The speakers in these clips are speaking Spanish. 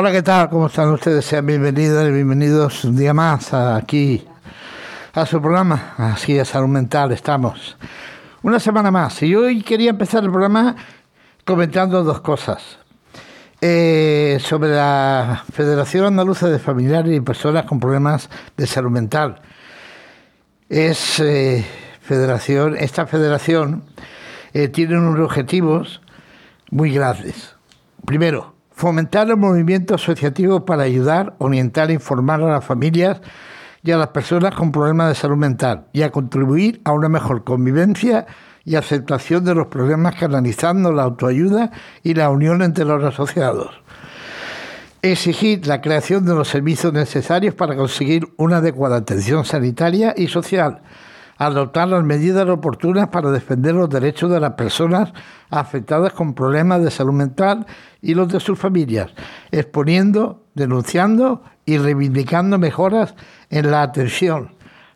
Hola, ¿qué tal? ¿Cómo están ustedes? Sean bienvenidos y bienvenidos un día más aquí a su programa, así a Salud Mental estamos. Una semana más. Y hoy quería empezar el programa comentando dos cosas. Eh, sobre la Federación Andaluza de Familiares y Personas con Problemas de Salud Mental. Es eh, federación, esta federación eh, tiene unos objetivos muy grandes. Primero, fomentar el movimiento asociativo para ayudar, orientar e informar a las familias y a las personas con problemas de salud mental y a contribuir a una mejor convivencia y aceptación de los problemas canalizando la autoayuda y la unión entre los asociados. Exigir la creación de los servicios necesarios para conseguir una adecuada atención sanitaria y social adoptar las medidas oportunas para defender los derechos de las personas afectadas con problemas de salud mental y los de sus familias, exponiendo, denunciando y reivindicando mejoras en la atención,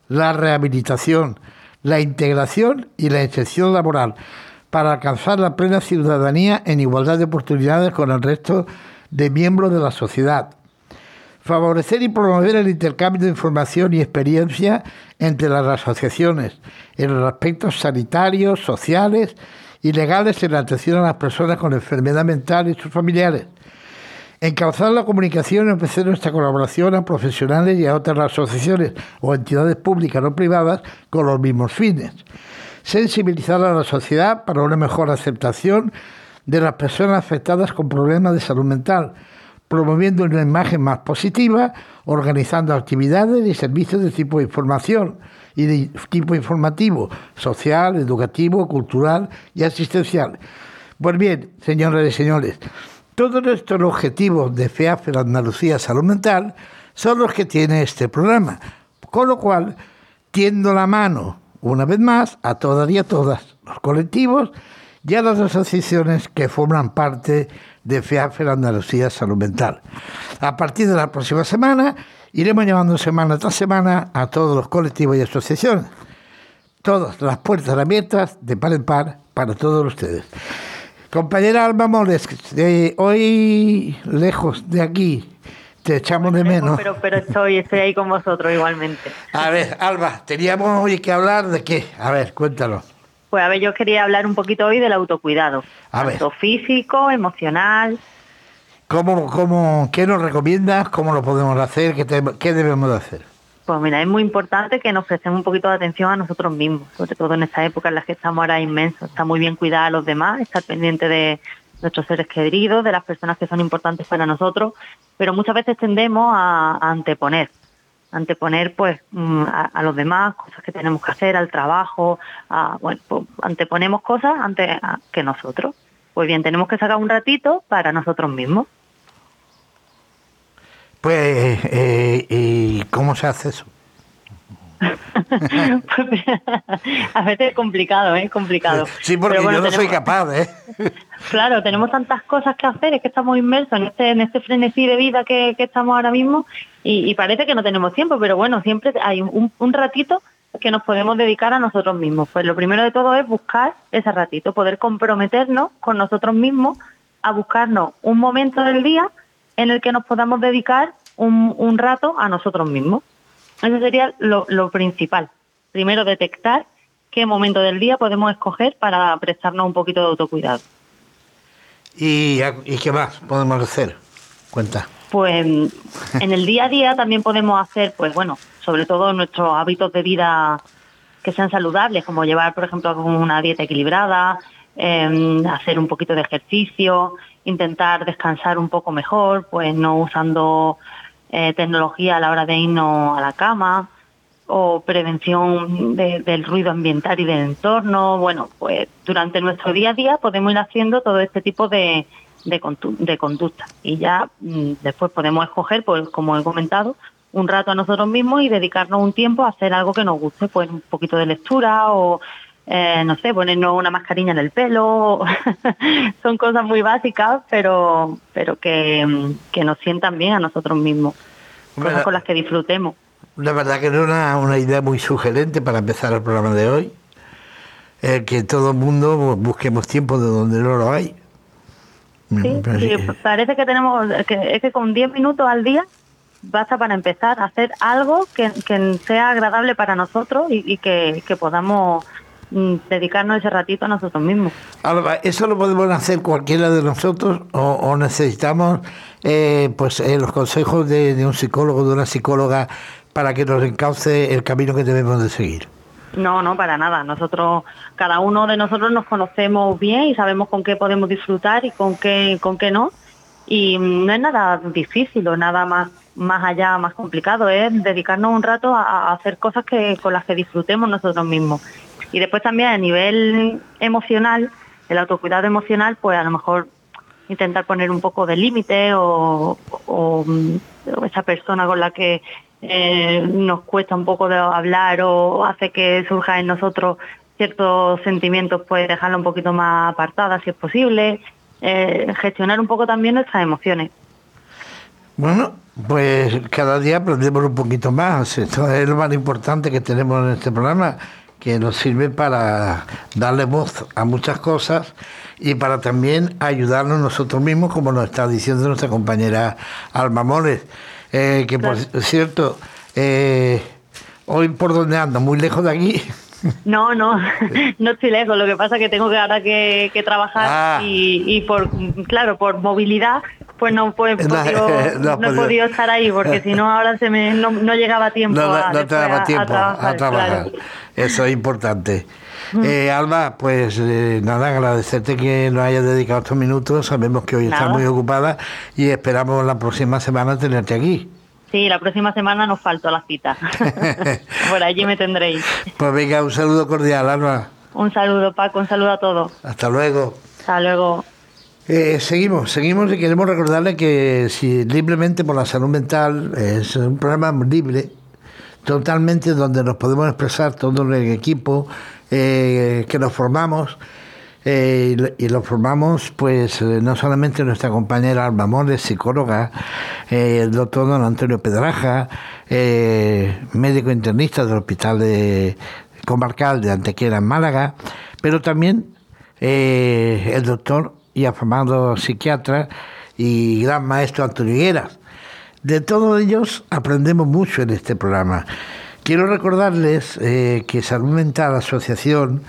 la rehabilitación, la integración y la inserción laboral para alcanzar la plena ciudadanía en igualdad de oportunidades con el resto de miembros de la sociedad favorecer y promover el intercambio de información y experiencia entre las asociaciones en los aspectos sanitarios, sociales y legales en la atención a las personas con enfermedad mental y sus familiares. Encauzar la comunicación y ofrecer nuestra colaboración a profesionales y a otras asociaciones o entidades públicas o privadas con los mismos fines. Sensibilizar a la sociedad para una mejor aceptación de las personas afectadas con problemas de salud mental promoviendo una imagen más positiva, organizando actividades y servicios de tipo de información y de tipo informativo, social, educativo, cultural y asistencial. Pues bien, señoras y señores, todos estos objetivos de FEAF en Andalucía Salud Mental son los que tiene este programa, con lo cual tiendo la mano, una vez más, a todas y a todas los colectivos y a las asociaciones que forman parte de FEAFER Andalucía Salud Mental. A partir de la próxima semana iremos llamando semana tras semana a todos los colectivos y asociaciones. Todas las puertas abiertas de par en par para todos ustedes. Compañera Alba Moles, hoy lejos de aquí, te echamos de menos. Pero, pero estoy, estoy ahí con vosotros igualmente. A ver, Alba, teníamos hoy que hablar de qué. A ver, cuéntalo. Pues a ver, yo quería hablar un poquito hoy del autocuidado. A tanto físico, emocional. ¿Cómo, cómo, ¿Qué nos recomiendas? ¿Cómo lo podemos hacer? ¿Qué, ¿Qué debemos de hacer? Pues mira, es muy importante que nos prestemos un poquito de atención a nosotros mismos, sobre todo en esta época en la que estamos ahora inmensos. Está muy bien cuidar a los demás, estar pendiente de nuestros seres queridos, de las personas que son importantes para nosotros, pero muchas veces tendemos a anteponer anteponer pues mm, a, los demás cosas que tenemos que hacer al trabajo bueno pues, anteponemos cosas antes que nosotros. Pues bien tenemos que sacar un ratito para nosotros mismos. Pues eh, y cómo se hace eso a veces es complicado, ¿eh? complicado. Sí, porque yo no soy capaz, ¿eh? claro, tenemos tantas cosas que hacer, es que estamos inmersos en este, en este frenesí de vida que, estamos ahora mismo y, parece que no tenemos tiempo, pero bueno, siempre hay un, un ratito que nos podemos dedicar a nosotros mismos. Pues lo primero de todo es buscar ese ratito, poder comprometernos con nosotros mismos a buscarnos un momento del día en el que nos podamos dedicar un, un rato a nosotros mismos. Eso sería lo, principal. Primero, detectar qué momento del día podemos escoger para prestarnos un poquito de autocuidado. ¿Y, qué más podemos hacer? Cuenta. Pues en el día a día también podemos hacer, pues bueno, sobre todo nuestros hábitos de vida que sean saludables, como llevar, por ejemplo, una dieta equilibrada, em, hacer un poquito de ejercicio, intentar descansar un poco mejor, pues no usando eh, tecnología a la hora de irnos a la cama o prevención del ruido ambiental y del entorno. Bueno, pues durante nuestro día a día podemos ir haciendo todo este tipo de, de, conducta y ya mm, después podemos escoger, pues como he comentado, un rato a nosotros mismos y dedicarnos un tiempo a hacer algo que nos guste, pues un poquito de lectura o eh, no sé, ponernos una mascarilla en el pelo, son cosas muy básicas, pero, pero que, nos sientan bien a nosotros mismos, cosas con las que disfrutemos. La verdad que es una, una idea muy sugerente para empezar el programa de hoy, que todo el mundo busquemos tiempo de donde no lo hay. Sí, parece que tenemos, que, es que con 10 minutos al día basta para empezar a hacer algo que, sea agradable para nosotros y, que, podamos mm, dedicarnos ese ratito a nosotros mismos. ¿eso lo podemos hacer cualquiera de nosotros o, necesitamos eh, pues eh, los consejos de, de un psicólogo, de una psicóloga, para que nos encauce el camino que debemos de seguir? No, no, para nada. Nosotros, cada uno de nosotros nos conocemos bien y sabemos con qué podemos disfrutar y con qué, con qué no. Y no es nada difícil o nada más, más allá, más complicado. Es dedicarnos un rato a, hacer cosas que, con las que disfrutemos nosotros mismos. Y después también a nivel emocional, el autocuidado emocional, pues a lo mejor intentar poner un poco de límite o, esa persona con la que eh, nos cuesta un poco de hablar o hace que surja en nosotros ciertos sentimientos, pues dejarla un poquito más apartada si es posible, eh, gestionar un poco también nuestras emociones. Bueno, pues cada día aprendemos un poquito más. Esto es lo más importante que tenemos en este programa, que nos sirve para darle voz a muchas cosas y para también ayudarnos nosotros mismos, como nos está diciendo nuestra compañera Alma Mores. Eh, que por cierto, eh, hoy por donde ando, muy lejos de aquí. No, no, no estoy lejos. Lo que pasa es que tengo que ahora que, trabajar ah. y, por, claro, por movilidad, pues no, pues, podido, no, he podido estar ahí porque si no ahora se me no, llegaba tiempo. a, te daba tiempo a trabajar. Eso es importante. Eh, Alba, pues eh, nada, agradecerte que nos hayas dedicado estos minutos. Sabemos que hoy estás muy ocupada y esperamos la próxima semana tenerte aquí. Sí, la próxima semana nos faltó la cita. Por allí me tendréis. Pues venga, un saludo cordial, Alba. Un saludo, Paco, un saludo a todos. Hasta luego. Hasta luego. Eh, seguimos, seguimos y queremos recordarle que si libremente por la salud mental es un programa libre, totalmente donde nos podemos expresar todo el equipo, eh, que nos formamos. Eh, y, lo formamos, pues, eh, no solamente nuestra compañera Alba Mores, psicóloga, el doctor don Antonio Pedraja, médico internista del Hospital de, Comarcal de Antequera en Málaga, pero también el doctor y afamado psiquiatra y gran maestro Antonio Higueras. De todos ellos aprendemos mucho en este programa. Quiero recordarles eh, que Salud Mental Asociación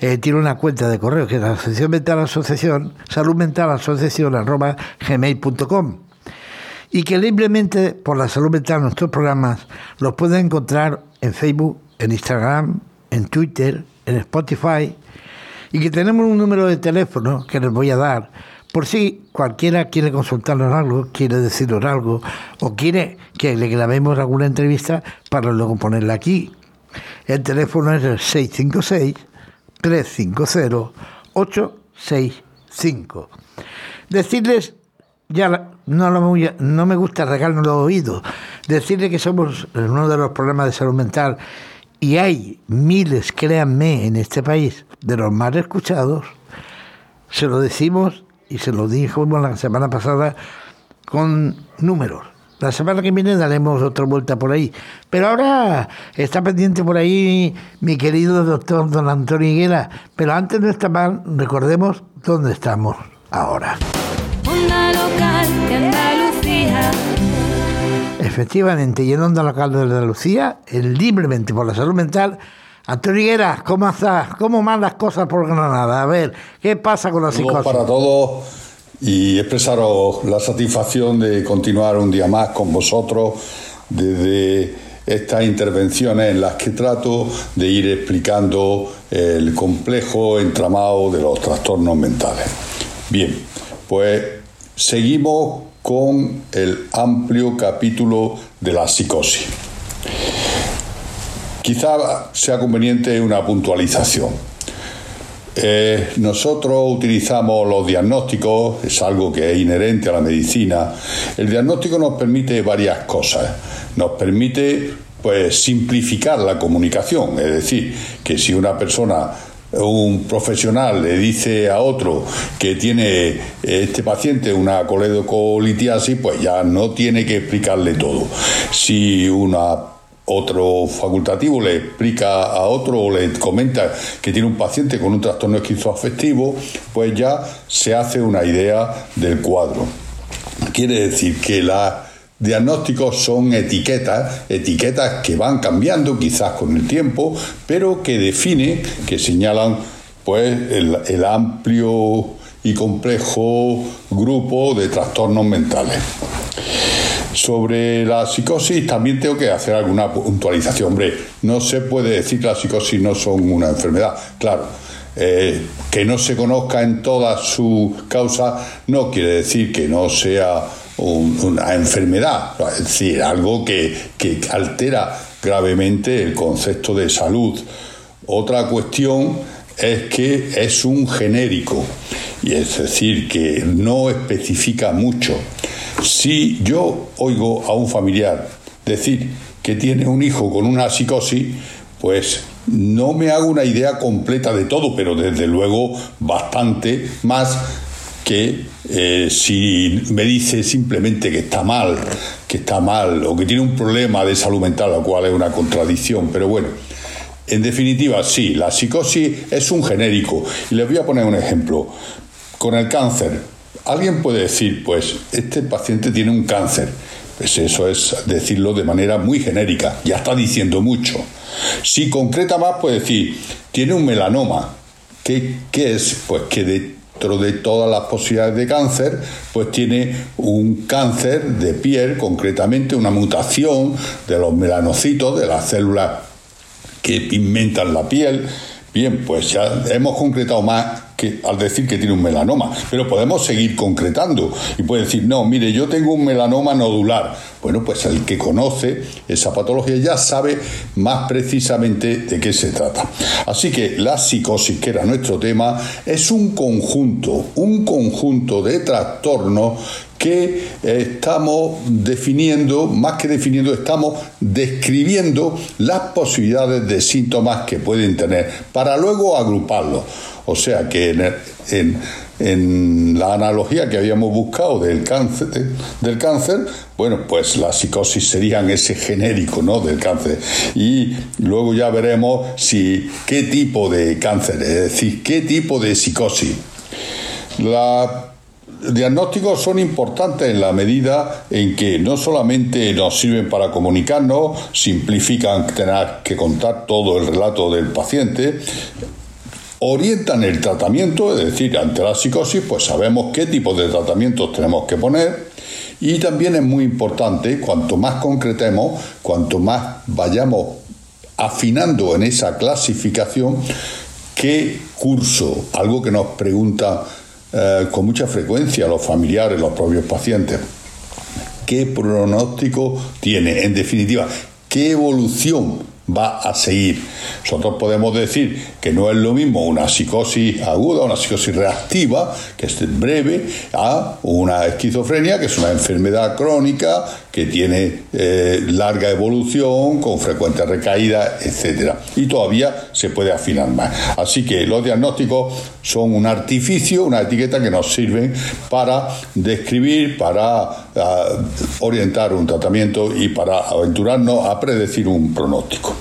eh, tiene una cuenta de correo que es la Asociación Mental Asociación, Salud Mental Asociación arroba gmail.com y que libremente por la salud mental nuestros programas los pueden encontrar en Facebook, en Instagram, en Twitter, en Spotify. Y que tenemos un número de teléfono que les voy a dar por si cualquiera quiere consultarnos algo, quiere decirnos algo o quiere que le grabemos alguna entrevista para luego ponerla aquí. El teléfono es el 656-350-865. Decirles, ya no, no me gusta regarnos los oídos, decirles que somos uno de los problemas de salud mental y hay miles, créanme, en este país, de los más escuchados, se lo decimos y se lo dijo la semana pasada con números. La semana que viene daremos otra vuelta por ahí. Pero ahora está pendiente por ahí mi querido doctor don Antonio Higuera. Pero antes no está mal, recordemos dónde estamos ahora. local de Andalucía. Efectivamente, y en Onda Local de Andalucía, el libremente por la salud mental, Antonio ¿cómo estás? ¿Cómo van las cosas por Granada? A ver, ¿qué pasa con la psicosis? para todos y expresaros la satisfacción de continuar un día más con vosotros desde estas intervenciones en las que trato de ir explicando el complejo entramado de los trastornos mentales. Bien, pues seguimos con el amplio capítulo de la psicosis. Quizá sea conveniente una puntualización. Eh, nosotros utilizamos los diagnósticos, es algo que es inherente a la medicina. El diagnóstico nos permite varias cosas. Nos permite pues simplificar la comunicación, es decir, que si una persona un profesional le dice a otro que tiene este paciente una coledocolitiasis, pues ya no tiene que explicarle todo. Si una otro facultativo le explica a otro o le comenta que tiene un paciente con un trastorno esquizoafectivo, pues ya se hace una idea del cuadro. Quiere decir que los diagnósticos son etiquetas, etiquetas que van cambiando quizás con el tiempo, pero que definen, que señalan pues el amplio y complejo grupo de trastornos mentales. Sobre la psicosis también tengo que hacer alguna puntualización. Hombre, no se puede decir que la psicosis no son una enfermedad. Claro, eh, que no se conozca en toda su causa no quiere decir que no sea una enfermedad, es decir, algo que, que altera gravemente el concepto de salud. Otra cuestión es que es un genérico, y es decir, que no especifica mucho. Si yo oigo a un familiar decir que tiene un hijo con una psicosis, pues no me hago una idea completa de todo, pero desde luego bastante más que eh, si me dice simplemente que está mal, que está mal o que tiene un problema de salud mental, lo cual es una contradicción, pero bueno, en definitiva sí, la psicosis es un genérico. Y les voy a poner un ejemplo. Con el cáncer, Alguien puede decir, pues este paciente tiene un cáncer. Pues eso es decirlo de manera muy genérica, ya está diciendo mucho. Si concreta más, puede decir, tiene un melanoma. ¿Qué, qué es? Pues que dentro de todas las posibilidades de cáncer, pues tiene un cáncer de piel, concretamente una mutación de los melanocitos, de las células que pigmentan la piel. Bien, pues ya hemos concretado más al decir que tiene un melanoma, pero podemos seguir concretando y puede decir, no, mire, yo tengo un melanoma nodular. Bueno, pues el que conoce esa patología ya sabe más precisamente de qué se trata. Así que la psicosis, que era nuestro tema, es un conjunto, un conjunto de trastornos que estamos definiendo, más que definiendo, estamos describiendo las posibilidades de síntomas que pueden tener, para luego agruparlos. O sea que en, en, la analogía que habíamos buscado del cáncer, del cáncer, bueno, pues la psicosis serían ese genérico ¿no? del cáncer. Y luego ya veremos si qué tipo de cáncer, es decir, qué tipo de psicosis. Los diagnósticos son importantes en la medida en que no solamente nos sirven para comunicarnos, simplifican tener que contar todo el relato del paciente, orientan el tratamiento, es decir, ante la psicosis, pues sabemos qué tipo de tratamientos tenemos que poner. Y también es muy importante, cuanto más concretemos, cuanto más vayamos afinando en esa clasificación, qué curso, algo que nos preguntan eh, con mucha frecuencia los familiares, los propios pacientes, qué pronóstico tiene, en definitiva, qué evolución va a seguir. Nosotros podemos decir que no es lo mismo una psicosis aguda, una psicosis reactiva, que es breve, a una esquizofrenia, que es una enfermedad crónica, que tiene eh, larga evolución, con frecuentes recaídas, etc. Y todavía se puede afinar más. Así que los diagnósticos son un artificio, una etiqueta que nos sirven para describir, para ah, orientar un tratamiento y para aventurarnos a predecir un pronóstico.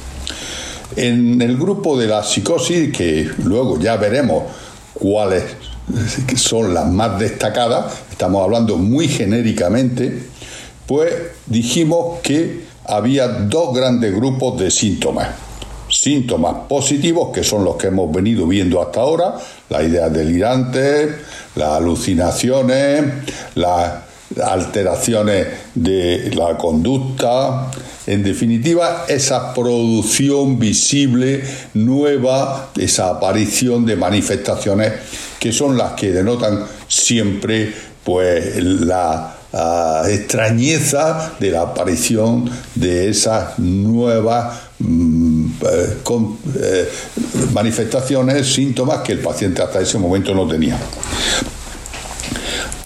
En el grupo de la psicosis, que luego ya veremos cuáles son las más destacadas, estamos hablando muy genéricamente, pues dijimos que había dos grandes grupos de síntomas. Síntomas positivos, que son los que hemos venido viendo hasta ahora, las ideas delirantes, las alucinaciones, las alteraciones de la conducta, en definitiva, esa producción visible nueva, esa aparición de manifestaciones que son las que denotan siempre pues la extrañeza de la aparición de esas nuevas mm, eh, eh, manifestaciones, síntomas que el paciente hasta ese momento no tenía.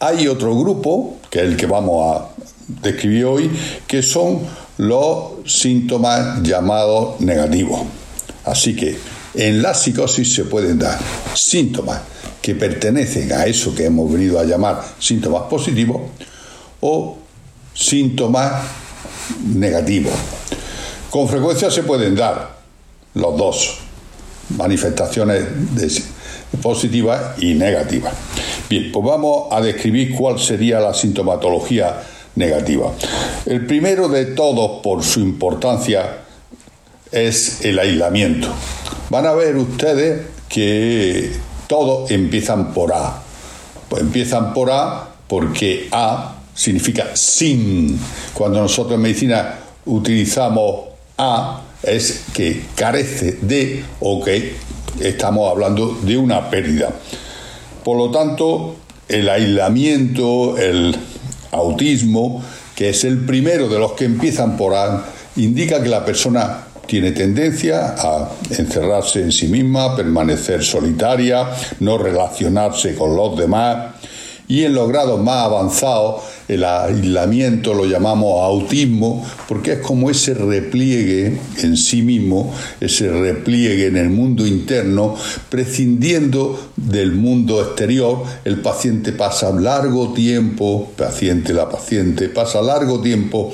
Hay otro grupo, que es el que vamos a describir hoy, que son los síntomas llamados negativos. Así que en la psicosis se pueden dar síntomas que pertenecen a eso que hemos venido a llamar síntomas positivos o síntomas negativos. Con frecuencia se pueden dar los dos, manifestaciones positivas y negativas. Bien, pues vamos a describir cuál sería la sintomatología negativa. El primero de todos, por su importancia, es el aislamiento. Van a ver ustedes que todos empiezan por A. Pues empiezan por A porque A significa sin. Cuando nosotros en medicina utilizamos A, es que carece de o que estamos hablando de una pérdida. Por lo tanto, el aislamiento, el autismo, que es el primero de los que empiezan por A, indica que la persona tiene tendencia a encerrarse en sí misma, permanecer solitaria, no relacionarse con los demás y en los grados más avanzados el aislamiento lo llamamos autismo porque es como ese repliegue en sí mismo, ese repliegue en el mundo interno, prescindiendo del mundo exterior, el paciente pasa largo tiempo, paciente la paciente pasa largo tiempo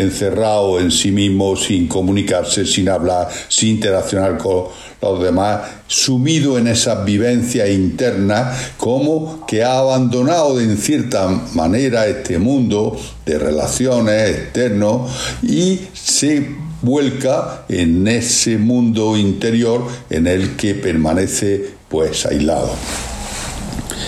encerrado en sí mismo, sin comunicarse, sin hablar, sin interaccionar con los demás, sumido en esa vivencia interna, como que ha abandonado en cierta manera este mundo de relaciones externos y se vuelca en ese mundo interior en el que permanece pues aislado.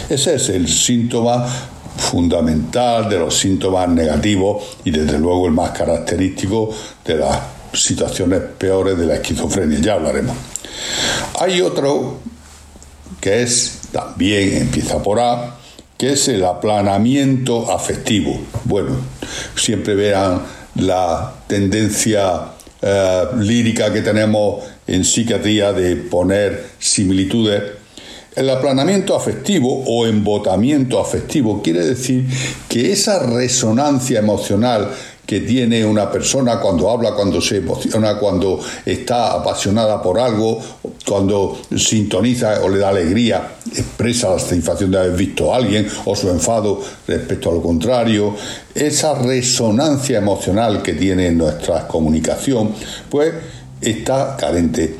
Ese es el síntoma fundamental de los síntomas negativos y desde luego el más característico de las situaciones peores de la esquizofrenia. Ya hablaremos. Hay otro que es, también empieza por A, que es el aplanamiento afectivo. Bueno, siempre vean la tendencia eh, lírica que tenemos en psiquiatría de poner similitudes. El aplanamiento afectivo o embotamiento afectivo quiere decir que esa resonancia emocional que tiene una persona cuando habla, cuando se emociona, cuando está apasionada por algo, cuando sintoniza o le da alegría, expresa la satisfacción de haber visto a alguien o su enfado respecto a lo contrario, esa resonancia emocional que tiene nuestra comunicación, pues está carente.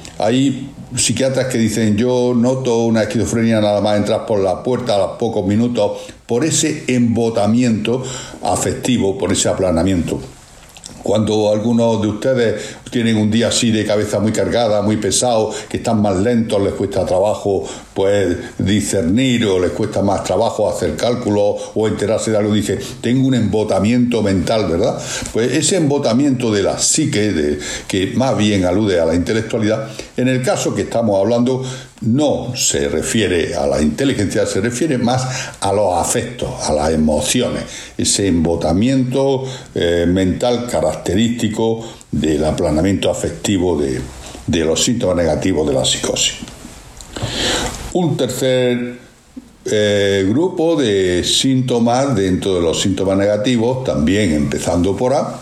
Psiquiatras que dicen yo noto una esquizofrenia nada más entrar por la puerta a los pocos minutos por ese embotamiento afectivo, por ese aplanamiento. Cuando algunos de ustedes tienen un día así de cabeza muy cargada, muy pesado, que están más lentos, les cuesta trabajo pues discernir o les cuesta más trabajo hacer cálculos o enterarse de algo, dice, tengo un embotamiento mental, ¿verdad? Pues ese embotamiento de la psique, de, que más bien alude a la intelectualidad, en el caso que estamos hablando, no se refiere a la inteligencia, se refiere más a los afectos, a las emociones, ese embotamiento eh, mental característico del aplanamiento afectivo de, los síntomas negativos de la psicosis. Un tercer eh, grupo de síntomas dentro de los síntomas negativos, también empezando por A,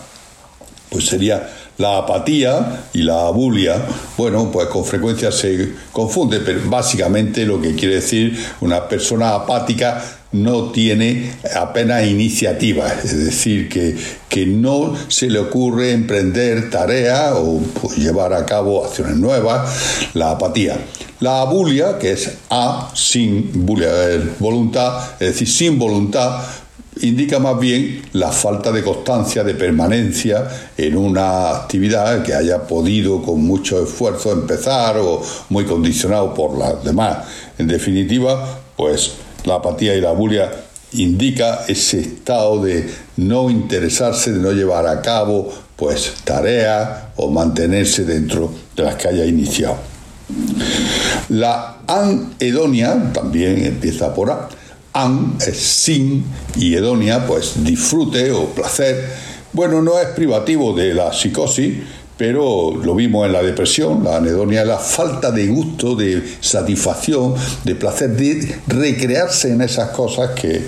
pues sería la apatía y la abulia, bueno, pues con frecuencia se confunde, pero básicamente lo que quiere decir una persona apática no tiene apenas iniciativa, es decir, que, que no se le ocurre emprender tareas o pues, llevar a cabo acciones nuevas, la apatía. La abulia, que es A sin voluntad, es decir, sin voluntad, indica más bien la falta de constancia, de permanencia en una actividad que haya podido con mucho esfuerzo empezar o muy condicionado por las demás. En definitiva, pues la apatía y la bulia indica ese estado de no interesarse, de no llevar a cabo pues tareas o mantenerse dentro de las que haya iniciado. La anedonia también empieza por A an es sin y hedonia, pues disfrute o placer. Bueno, no es privativo de la psicosis, pero lo vimos en la depresión, la anedonia es la falta de gusto, de satisfacción, de placer, de recrearse en esas cosas que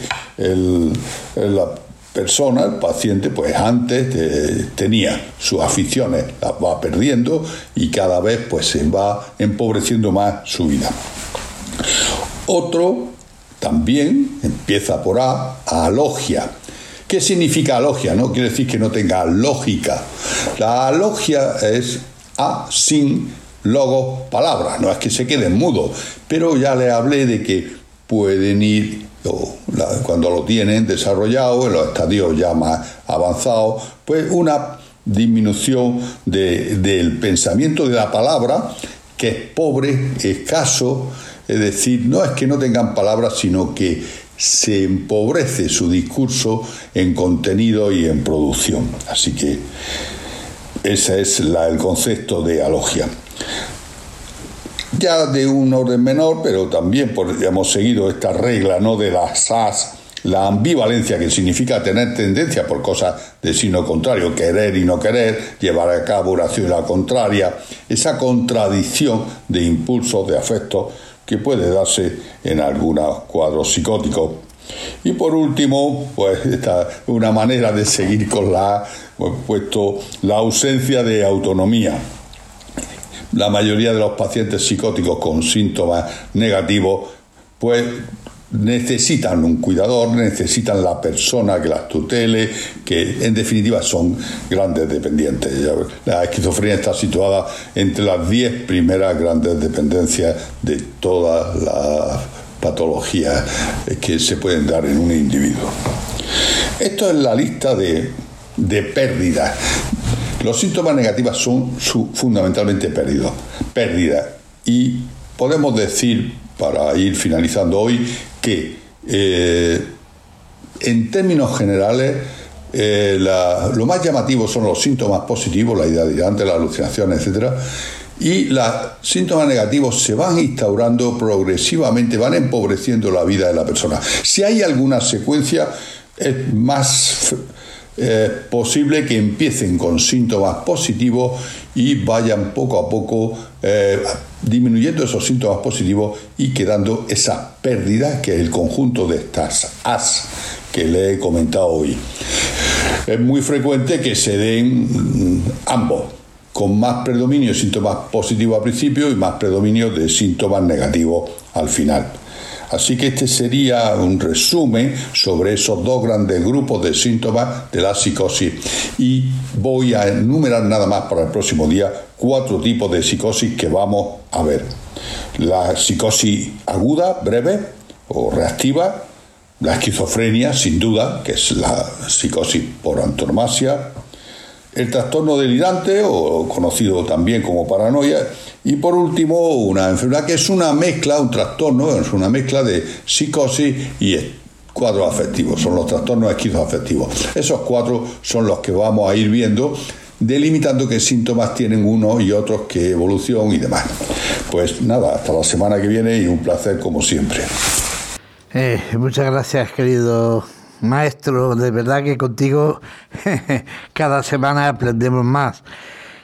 la persona, el paciente, pues antes tenía sus aficiones, las va perdiendo y cada vez pues se va empobreciendo más su vida. Otro también empieza por A, alogia, ¿Qué significa alogia? No quiere decir que no tenga lógica. La alogia es a sin logo palabra, no es que se queden mudos, pero ya le hablé de que pueden ir cuando lo tienen desarrollado en los estadios ya más avanzados, pues una disminución del pensamiento de la palabra que es pobre, escaso, es decir, no es que no tengan palabras, sino que se empobrece su discurso en contenido y en producción. Así que ese es el concepto de alogia. Ya de un orden menor, pero también porque hemos seguido esta regla ¿no? de las SAS, la ambivalencia que significa tener tendencia por cosas de signo contrario, querer y no querer, llevar a cabo una acción la contraria, esa contradicción de impulsos, de afectos, que puede darse en algunos cuadros psicóticos. Y por último, pues esta una manera de seguir con la pues, puesto la ausencia de autonomía. La mayoría de los pacientes psicóticos con síntomas negativos, pues necesitan un cuidador, necesitan la persona que las tutele, que en definitiva son grandes dependientes. La esquizofrenia está situada entre las 10 primeras grandes dependencias de todas las patologías que se pueden dar en un individuo. Esto es la lista de, de pérdidas. Los síntomas negativos son fundamentalmente pérdidas. Pérdida. Y podemos decir, para ir finalizando hoy, que eh, en términos generales eh, lo más llamativo son los síntomas positivos, la idea de antes, la alucinación, etc. Y los síntomas negativos se van instaurando progresivamente, van empobreciendo la vida de la persona. Si hay alguna secuencia, es más eh, posible que empiecen con síntomas positivos y vayan poco a poco eh, disminuyendo esos síntomas positivos y quedando esa pérdida que es el conjunto de estas as que le he comentado hoy. Es muy frecuente que se den mm, ambos, con más predominio de síntomas positivos al principio y más predominio de síntomas negativos al final. Así que este sería un resumen sobre esos dos grandes grupos de síntomas de la psicosis. Y voy a enumerar nada más para el próximo día cuatro tipos de psicosis que vamos a ver. La psicosis aguda, breve o reactiva, la esquizofrenia, sin duda, que es la psicosis por antonomasia, el trastorno delirante, o conocido también como paranoia, y por último una enfermedad que es una mezcla, un trastorno, es una mezcla de psicosis y cuadros afectivos, son los trastornos esquizoafectivos. Esos cuatro son los que vamos a ir viendo, delimitando qué síntomas tienen unos y otros, qué evolución y demás. Pues nada, hasta la semana que viene y un placer como siempre. Eh, muchas gracias, querido maestro, de verdad que contigo cada semana aprendemos más.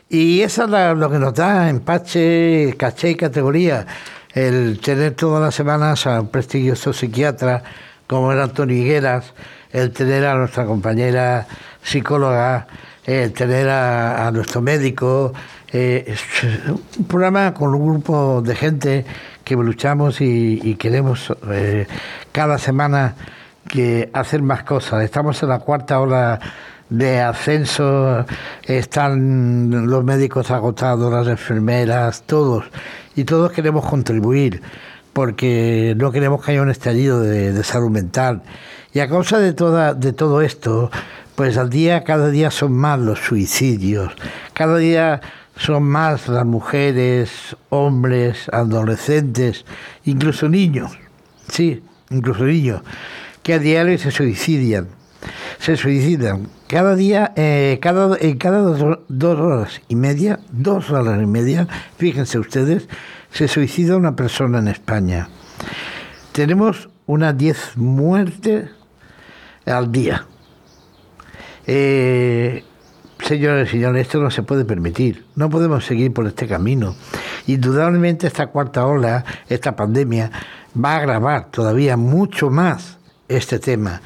Y eso es lo que nos da empache, caché y categoría, el tener todas las semanas a un prestigioso psiquiatra como era Antonio Higueras, el tener a nuestra compañera psicóloga, el tener a, nuestro médico, eh, un programa con un grupo de gente que luchamos y, queremos eh, cada semana que hacer más cosas. Estamos en la cuarta ola de ascenso, están los médicos agotados, las enfermeras, todos, y todos queremos contribuir, porque no queremos que haya un estallido de, salud mental. Y a causa de, toda, de todo esto, pues al día, cada día son más los suicidios, cada día son más las mujeres, hombres, adolescentes, incluso niños, sí, incluso niños que a diario se suicidan. Se suicidan. Cada día, eh, cada, en cada dos, horas y media, dos horas y media, fíjense ustedes, se suicida una persona en España. Tenemos unas 10 muertes al día. Eh, señores y señores, esto no se puede permitir. No podemos seguir por este camino. Indudablemente esta cuarta ola, esta pandemia, va a agravar todavía mucho más este tema.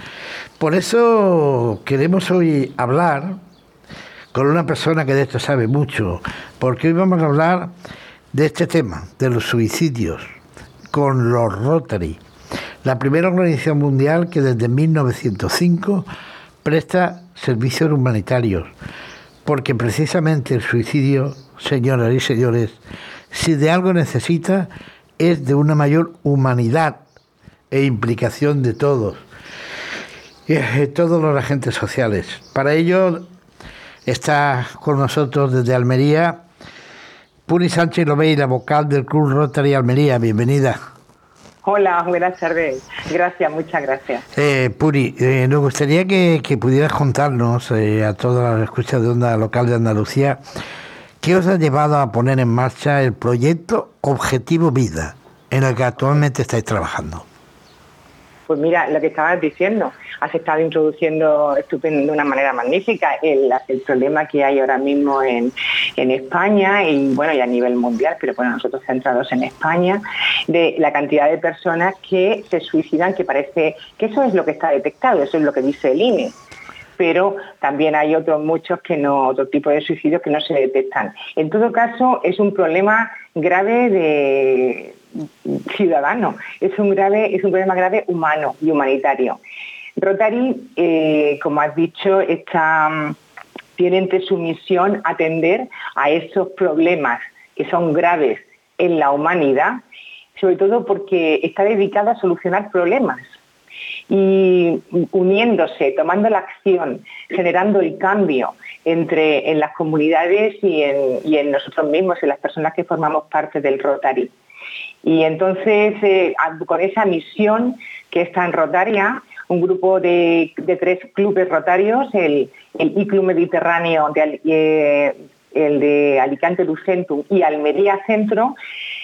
Por eso queremos hoy hablar con una persona que de esto sabe mucho, porque hoy vamos a hablar de este tema, de los suicidios, con los Rotary, la primera organización mundial que desde 1905 presta servicios humanitarios, porque precisamente el suicidio, señoras y señores, si de algo necesita, es de una mayor humanidad e implicación de todos, de todos los agentes sociales. Para ello está con nosotros desde Almería Puri Sánchez Lobey, la vocal del Club Rotary Almería. Bienvenida. Hola, buenas tardes. Gracias, muchas gracias. Eh, Puri, eh, nos gustaría que, pudieras contarnos eh, a todas las escuchas de onda local de Andalucía qué os ha llevado a poner en marcha el proyecto Objetivo Vida en el que actualmente estáis trabajando. Pues mira, lo que estabas diciendo, has estado introduciendo de una manera magnífica el, problema que hay ahora mismo en, España y bueno, y a nivel mundial, pero bueno, nosotros centrados en España, de la cantidad de personas que se suicidan, que parece que eso es lo que está detectado, eso es lo que dice el INE pero también hay otros muchos que no, otro tipo de suicidios que no se detectan. En todo caso, es un problema grave de, ciudadano, es un, grave, es un problema grave humano y humanitario. Rotary, eh, como has dicho, está, tiene entre su misión atender a esos problemas que son graves en la humanidad, sobre todo porque está dedicada a solucionar problemas y uniéndose, tomando la acción, generando el cambio entre en las comunidades y en, y en nosotros mismos, en las personas que formamos parte del Rotary. Y entonces, eh, con esa misión que está en Rotaria, un grupo de, tres clubes rotarios, el, el ICLU Mediterráneo, de, eh, el de Alicante Lucentum y Almería Centro,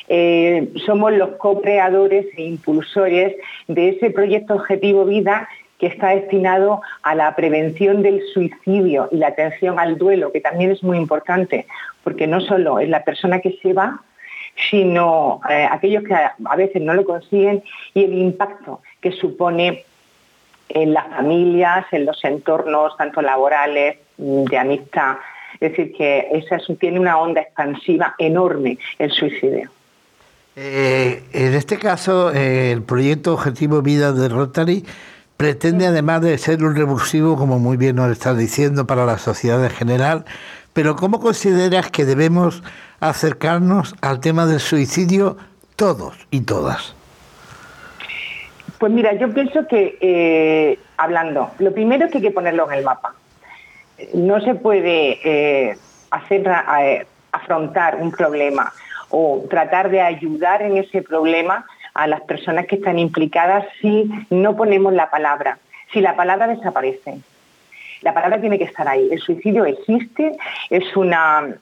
eh, somos los co-creadores e impulsores de ese proyecto Objetivo Vida que está destinado a la prevención del suicidio y la atención al duelo, que también es muy importante, porque no solo es la persona que se va, sino eh, aquellos que a, veces no lo consiguen y el impacto que supone en las familias, en los entornos tanto laborales, de amistad. Es decir, que esa tiene una onda expansiva enorme el suicidio. Eh, en este caso, eh, el proyecto Objetivo Vida de Rotary pretende, además de ser un revulsivo, como muy bien nos estás diciendo, para la sociedad en general, pero ¿cómo consideras que debemos acercarnos al tema del suicidio todos y todas? Pues mira, yo pienso que, eh, hablando, lo primero es que hay que ponerlo en el mapa. No se puede eh, hacer, eh, afrontar un problema o tratar de ayudar en ese problema a las personas que están implicadas si no ponemos la palabra, si la palabra desaparece. La palabra tiene que estar ahí. El suicidio existe, es una,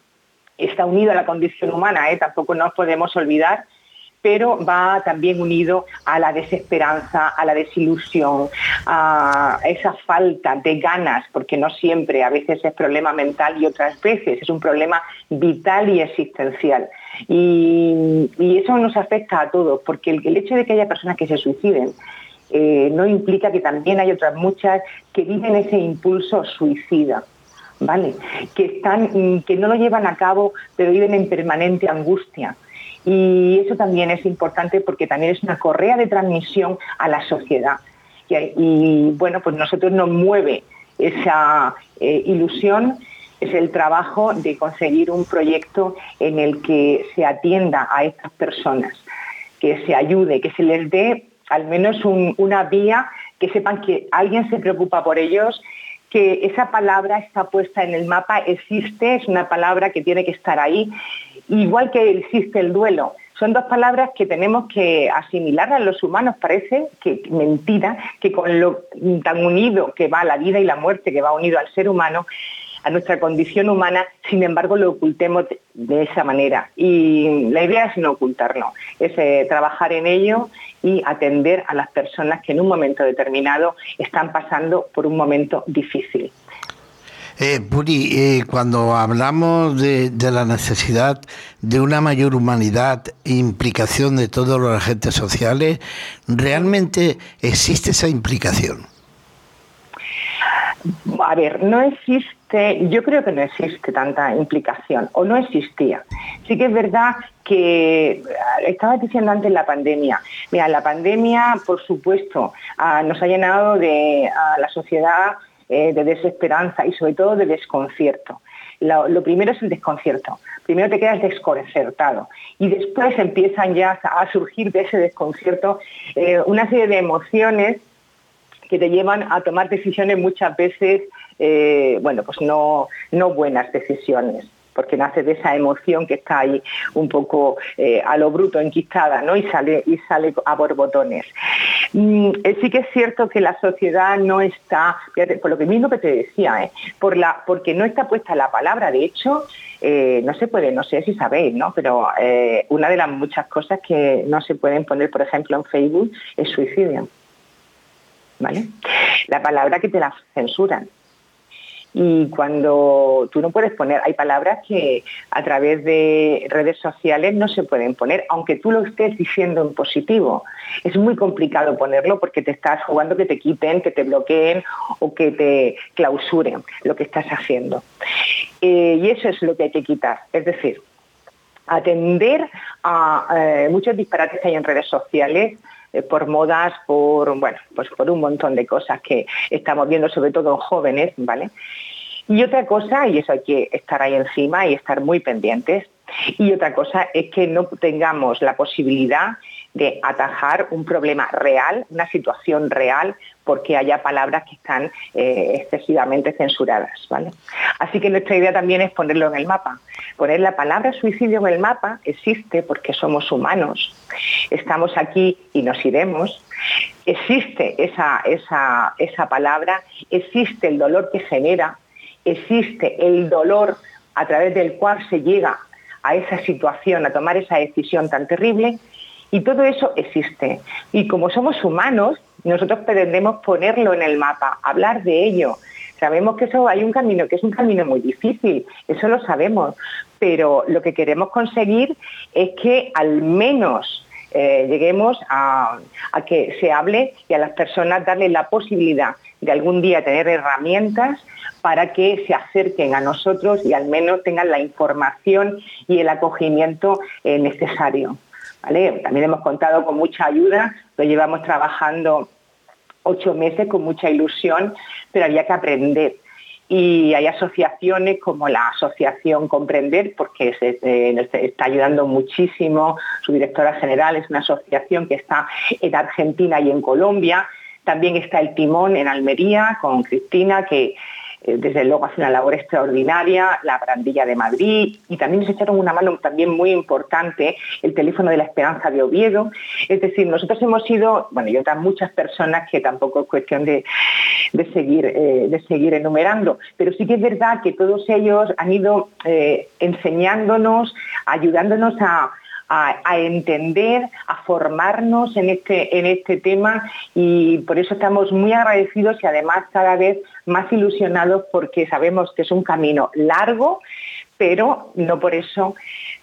está unido a la condición humana, ¿eh? tampoco nos podemos olvidar, pero va también unido a la desesperanza, a la desilusión, a esa falta de ganas, porque no siempre, a veces es problema mental y otras veces es un problema vital y existencial. Y, eso nos afecta a todos, porque el hecho de que haya personas que se suiciden eh, no implica que también hay otras muchas que viven ese impulso suicida. ¿Vale? Que, están, que no lo llevan a cabo, pero viven en permanente angustia. Y eso también es importante porque también es una correa de transmisión a la sociedad. Y, bueno, pues nosotros nos mueve esa eh, ilusión, es el trabajo de conseguir un proyecto en el que se atienda a estas personas, que se ayude, que se les dé al menos una vía que sepan que alguien se preocupa por ellos, que esa palabra está puesta en el mapa, existe, es una palabra que tiene que estar ahí, igual que existe el duelo. Son dos palabras que tenemos que asimilar a los humanos. Parece que mentira que con lo tan unido que va la vida y la muerte, que va unido al ser humano, a nuestra condición humana, sin embargo lo ocultemos de esa manera. Y la idea es no ocultarlo, es eh, trabajar en ello y atender a las personas que en un momento determinado están pasando por un momento difícil. Eh, Puri, eh, cuando hablamos de, de, la necesidad de una mayor humanidad e implicación de todos los agentes sociales, ¿realmente existe esa implicación? A ver, no existe, yo creo que no existe tanta implicación, o no existía. Sí que es verdad que eh, estaba diciendo antes la pandemia. Mira, la pandemia, por supuesto, ah, nos ha llenado de a la sociedad eh, de desesperanza y sobre todo de desconcierto. Lo, primero es el desconcierto. Primero te quedas desconcertado y después empiezan ya a surgir de ese desconcierto eh, una serie de emociones que te llevan a tomar decisiones muchas veces, eh, bueno, pues no, no buenas decisiones porque nace de esa emoción que está ahí un poco eh, a lo bruto, enquistada, ¿no? Y sale, y sale a borbotones. Mm, eh, sí que es cierto que la sociedad no está, por lo que mismo que te decía, por la, porque no está puesta la palabra, de hecho, no se puede, no sé si sabéis, ¿no? Pero una de las muchas cosas que no se pueden poner, por ejemplo, en Facebook es suicidio. ¿Vale? La palabra que te la censuran. Y cuando tú no puedes poner, hay palabras que a través de redes sociales no se pueden poner, aunque tú lo estés diciendo en positivo. Es muy complicado ponerlo porque te estás jugando que te quiten, que te bloqueen o que te clausuren lo que estás haciendo. Eh, y eso es lo que hay que quitar. Es decir, atender a eh, muchos disparates que hay en redes sociales eh, por modas, por bueno, pues por un montón de cosas que estamos viendo, sobre todo en jóvenes, ¿vale? Y otra cosa, y eso hay que estar ahí encima y estar muy pendientes, y otra cosa es que no tengamos la posibilidad de atajar un problema real, una situación real, porque haya palabras que están eh, excesivamente censuradas. ¿vale? Así que nuestra idea también es ponerlo en el mapa. Poner la palabra suicidio en el mapa existe porque somos humanos. Estamos aquí y nos iremos. Existe esa, esa, esa palabra, existe el dolor que genera, existe el dolor a través del cual se llega a esa situación, a tomar esa decisión tan terrible, y todo eso existe. Y como somos humanos, nosotros pretendemos ponerlo en el mapa, hablar de ello. Sabemos que eso hay un camino, que es un camino muy difícil, eso lo sabemos, pero lo que queremos conseguir es que al menos eh, lleguemos a, a, que se hable y a las personas darles la posibilidad de algún día tener herramientas para que se acerquen a nosotros y al menos tengan la información y el acogimiento eh, necesario. También hemos contado con mucha ayuda, lo llevamos trabajando ocho meses con mucha ilusión, pero había que aprender. Y hay asociaciones como la Asociación Comprender, porque se, eh, está ayudando muchísimo, su directora general es una asociación que está en Argentina y en Colombia, también está el Timón en Almería con Cristina, que eh, desde luego hace una labor extraordinaria, la Brandilla de Madrid y también nos echaron una mano también muy importante el teléfono de la Esperanza de Oviedo. Es decir, nosotros hemos sido, bueno, y otras muchas personas que tampoco es cuestión de, seguir, eh, de seguir enumerando, pero sí que es verdad que todos ellos han ido eh, enseñándonos, ayudándonos a a, entender, a formarnos en este, en este tema y por eso estamos muy agradecidos y además cada vez más ilusionados porque sabemos que es un camino largo, pero no por eso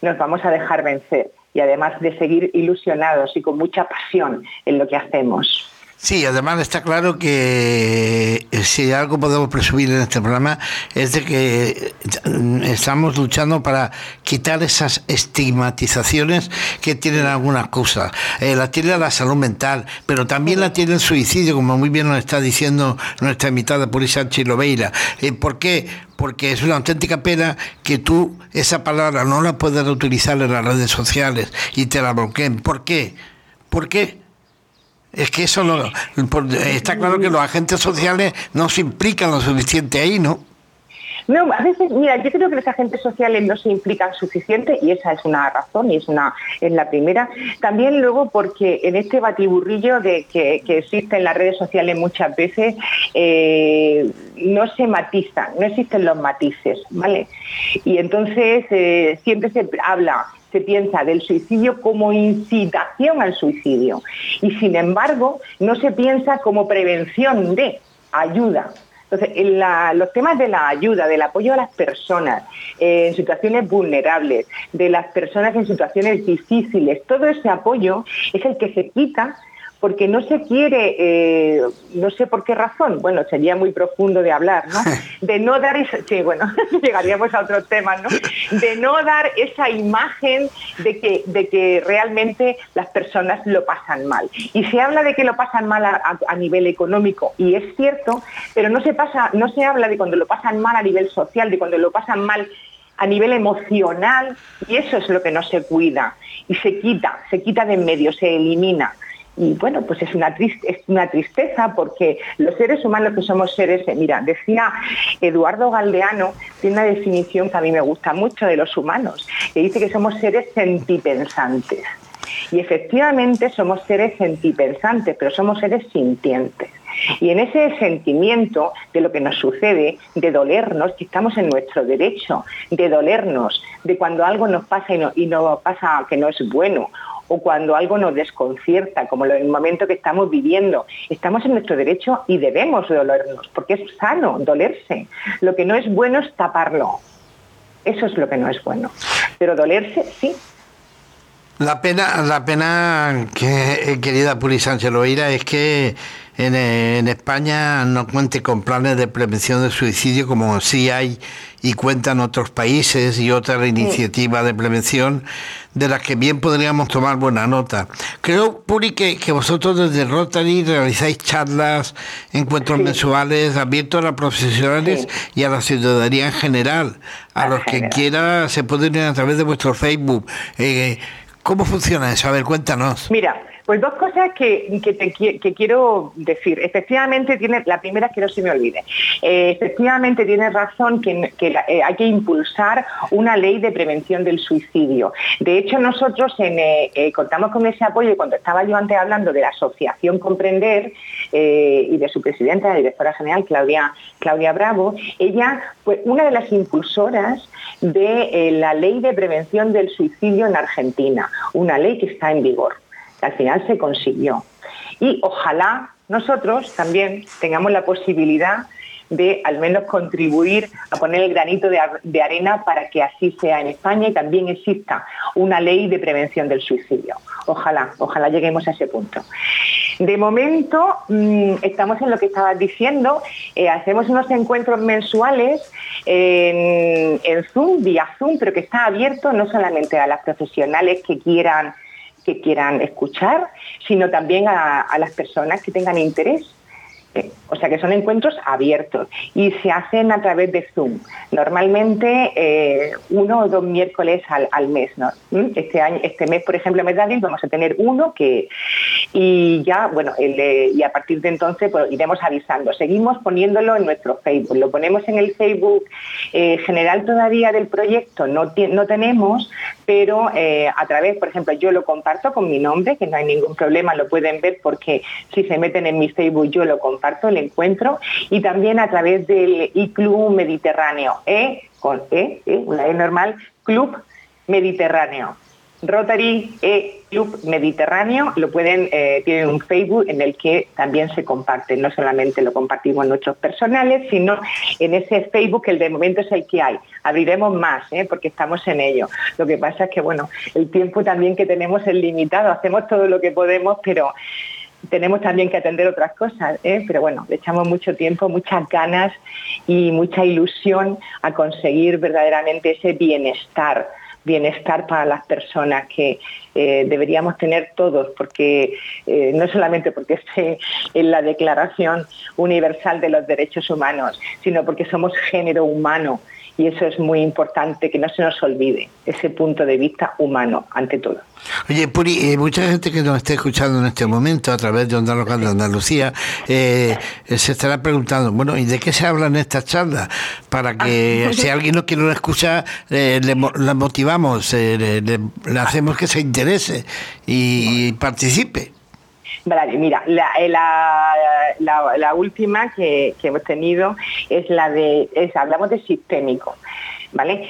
nos vamos a dejar vencer y además de seguir ilusionados y con mucha pasión en lo que hacemos. Sí, además está claro que eh, si algo podemos presumir en este programa es de que mm, estamos luchando para quitar esas estigmatizaciones que tienen algunas cosas. Eh, la tiene la salud mental, pero también la tiene el suicidio, como muy bien nos está diciendo nuestra invitada Puri Sánchez Lobeira. Eh, ¿Por qué? Porque es una auténtica pena que tú esa palabra no la puedas utilizar en las redes sociales y te la bloqueen. ¿Por qué? ¿Por qué? Es que eso no, está claro que los agentes sociales no se implican lo suficiente ahí, ¿no? No, a veces, mira, yo creo que los agentes sociales no se implican suficiente y esa es una razón y es una es la primera. También luego porque en este batiburrillo de que, existe en las redes sociales muchas veces eh, no se matizan, no existen los matices, ¿vale? Y entonces eh, siempre se habla se piensa del suicidio como incitación al suicidio y sin embargo no se piensa como prevención de ayuda. Entonces, los temas de la ayuda, del apoyo a las personas eh, en situaciones vulnerables, de las personas en situaciones difíciles, todo ese apoyo es el que se quita porque no se quiere, eh, no sé por qué razón, bueno, sería muy profundo de hablar, ¿no? De no dar, esa, sí, bueno, llegaríamos a otros temas, ¿no? De no dar esa imagen de que, de que realmente las personas lo pasan mal. Y se habla de que lo pasan mal a, nivel económico, y es cierto, pero no se, pasa, no se habla de cuando lo pasan mal a nivel social, de cuando lo pasan mal a nivel emocional, y eso es lo que no se cuida, y se quita, se quita de en medio, se elimina. Y bueno, pues es una, es una tristeza porque los seres humanos que somos seres, eh, mira, decía Eduardo Galdeano, tiene una definición que a mí me gusta mucho de los humanos, que dice que somos seres sentipensantes. Y efectivamente somos seres sentipensantes, pero somos seres sintientes. Y en ese sentimiento de lo que nos sucede, de dolernos, que estamos en nuestro derecho, de dolernos, de cuando algo nos pasa y no, y no pasa que no es bueno, o cuando algo nos desconcierta, como el momento que estamos viviendo. Estamos en nuestro derecho y debemos dolernos, porque es sano dolerse. Lo que no es bueno es taparlo. Eso es lo que no es bueno. Pero dolerse, sí. La pena, la pena que, querida Puri Sánchez Loira, es que en, España no cuente con planes de prevención del suicidio como sí hay y cuentan otros países y otras iniciativas de prevención de las que bien podríamos tomar buena nota. Creo, Puri, que, vosotros desde Rotary realizáis charlas, encuentros mensuales abiertos a los profesionales y a la ciudadanía en general. A, los que quiera se pueden ir a través de vuestro Facebook. Eh, ¿Cómo funciona eso? A ver, cuéntanos. Mira, pues dos cosas que, quiero decir. Efectivamente, tiene, la primera es que no se me olvide. Eh, efectivamente, tiene razón que, eh, hay que impulsar una ley de prevención del suicidio. De hecho, nosotros eh, contamos con ese apoyo cuando estaba yo antes hablando de la Asociación Comprender y de su presidenta, la directora general, Claudia, Claudia Bravo. Ella fue una de las impulsoras de la ley de prevención del suicidio en Argentina, una ley que está en vigor al final se consiguió. Y ojalá nosotros también tengamos la posibilidad de al menos contribuir a poner el granito de, arena para que así sea en España y también exista una ley de prevención del suicidio. Ojalá, ojalá lleguemos a ese punto. De momento mm, estamos en lo que estabas diciendo, eh, hacemos unos encuentros mensuales en, en Zoom, vía Zoom, pero que está abierto no solamente a las profesionales que quieran que quieran escuchar, sino también a, las personas que tengan interés. Eh, o sea que son encuentros abiertos y se hacen a través de Zoom. Normalmente eh, uno o dos miércoles al, mes. ¿Mm? Este, año, este mes, por ejemplo, de abril, vamos a tener uno que y ya, bueno, y a partir de entonces pues, iremos avisando. Seguimos poniéndolo en nuestro Facebook. Lo ponemos en el Facebook eh, general todavía del proyecto, no, no tenemos, pero eh, a través, por ejemplo, yo lo comparto con mi nombre, que no hay ningún problema, lo pueden ver porque si se meten en mi Facebook yo lo comparto, el encuentro, y también a través del iClub Mediterráneo, E con E, e una E normal, Club Mediterráneo. Rotary E Club Mediterráneo, lo pueden, eh, tienen un Facebook en el que también se comparte, no solamente lo compartimos nuestros personales, sino en ese Facebook que el de momento es el que hay. Abriremos más, ¿eh? porque estamos en ello. Lo que pasa es que, bueno, el tiempo también que tenemos es limitado, hacemos todo lo que podemos, pero tenemos también que atender otras cosas, ¿eh? pero bueno, le echamos mucho tiempo, muchas ganas y mucha ilusión a conseguir verdaderamente ese bienestar bienestar para las personas que eh, deberíamos tener todos, porque eh, no solamente porque esté en la Declaración Universal de los Derechos Humanos, sino porque somos género humano y eso es muy importante que no se nos olvide, ese punto de vista humano ante todo. Oye, Puri, eh, mucha gente que nos esté escuchando en este momento a través de Onda Local de Andalucía eh, se estará preguntando, bueno, ¿y de qué se habla en esta charla? Para que si alguien no quiere escuchar, eh, le, motivamos, le, hacemos que se interese y participe. Vale, mira, eh, la, última que, hemos tenido es la de, hablamos de sistémico, ¿vale?